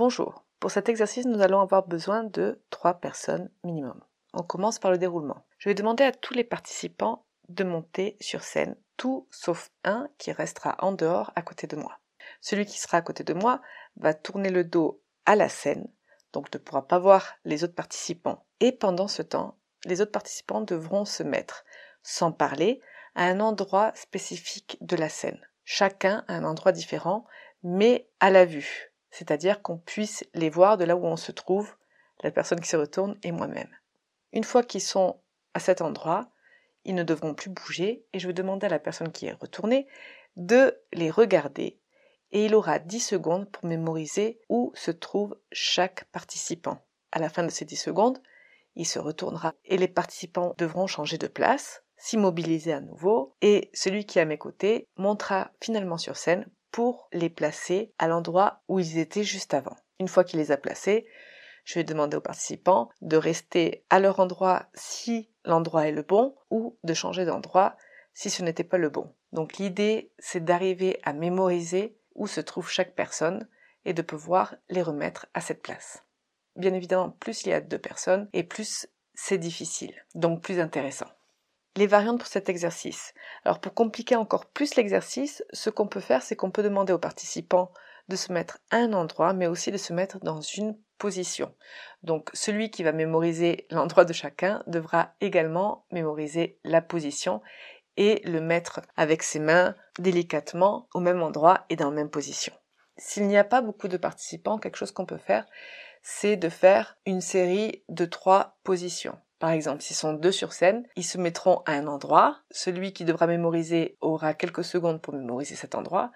Bonjour. Pour cet exercice, nous allons avoir besoin de trois personnes minimum. On commence par le déroulement. Je vais demander à tous les participants de monter sur scène, tout sauf un qui restera en dehors à côté de moi. Celui qui sera à côté de moi va tourner le dos à la scène, donc ne pourra pas voir les autres participants. Et pendant ce temps, les autres participants devront se mettre, sans parler, à un endroit spécifique de la scène. Chacun à un endroit différent, mais à la vue, c'est-à-dire qu'on puisse les voir de là où on se trouve, la personne qui se retourne et moi-même. Une fois qu'ils sont à cet endroit, ils ne devront plus bouger et je vais demander à la personne qui est retournée de les regarder et il aura 10 secondes pour mémoriser où se trouve chaque participant. À la fin de ces 10 secondes, il se retournera et les participants devront changer de place, s'immobiliser à nouveau et celui qui est à mes côtés montera finalement sur scène pour les placer à l'endroit où ils étaient juste avant. Une fois qu'il les a placés, je vais demander aux participants de rester à leur endroit si l'endroit est le bon ou de changer d'endroit si ce n'était pas le bon. Donc l'idée, c'est d'arriver à mémoriser où se trouve chaque personne et de pouvoir les remettre à cette place. Bien évidemment, plus il y a deux personnes et plus c'est difficile, donc plus intéressant. Les variantes pour cet exercice. Alors pour compliquer encore plus l'exercice, ce qu'on peut faire, c'est qu'on peut demander aux participants de se mettre à un endroit, mais aussi de se mettre dans une position. Donc celui qui va mémoriser l'endroit de chacun devra également mémoriser la position et le mettre avec ses mains délicatement au même endroit et dans la même position. S'il n'y a pas beaucoup de participants, quelque chose qu'on peut faire, c'est de faire une série de trois positions. Par exemple, s'ils sont deux sur scène, ils se mettront à un endroit. Celui qui devra mémoriser aura quelques secondes pour mémoriser cet endroit.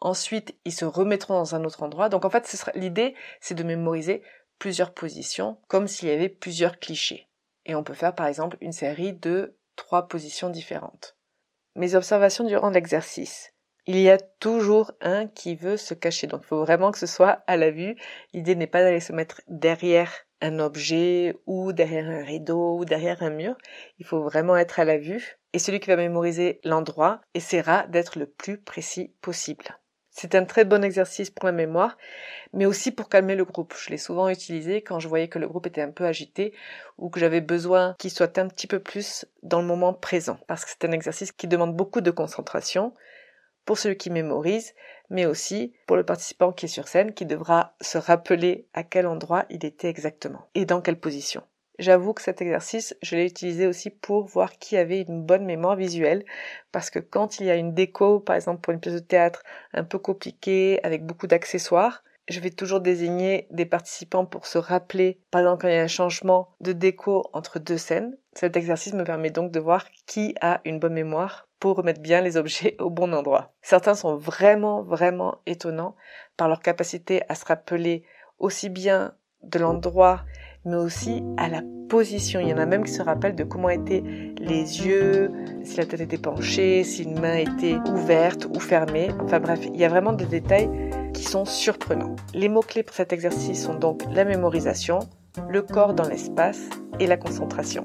Ensuite, ils se remettront dans un autre endroit. Donc en fait, l'idée, c'est de mémoriser plusieurs positions, comme s'il y avait plusieurs clichés. Et on peut faire par exemple une série de trois positions différentes. Mes observations durant l'exercice. Il y a toujours un qui veut se cacher, donc il faut vraiment que ce soit à la vue. L'idée n'est pas d'aller se mettre derrière un objet ou derrière un rideau ou derrière un mur. Il faut vraiment être à la vue. Et celui qui va mémoriser l'endroit essaiera d'être le plus précis possible. C'est un très bon exercice pour la mémoire, mais aussi pour calmer le groupe. Je l'ai souvent utilisé quand je voyais que le groupe était un peu agité ou que j'avais besoin qu'il soit un petit peu plus dans le moment présent, parce que c'est un exercice qui demande beaucoup de concentration pour celui qui mémorise, mais aussi pour le participant qui est sur scène qui devra se rappeler à quel endroit il était exactement et dans quelle position. J'avoue que cet exercice, je l'ai utilisé aussi pour voir qui avait une bonne mémoire visuelle, parce que quand il y a une déco, par exemple pour une pièce de théâtre un peu compliquée, avec beaucoup d'accessoires, je vais toujours désigner des participants pour se rappeler, par exemple quand il y a un changement de déco entre deux scènes. Cet exercice me permet donc de voir qui a une bonne mémoire pour remettre bien les objets au bon endroit. Certains sont vraiment, vraiment étonnants par leur capacité à se rappeler aussi bien de l'endroit mais aussi à la position. Il y en a même qui se rappellent de comment étaient les yeux, si la tête était penchée, si une main était ouverte ou fermée. Enfin bref, il y a vraiment des détails qui sont surprenants. Les mots-clés pour cet exercice sont donc la mémorisation, le corps dans l'espace et la concentration.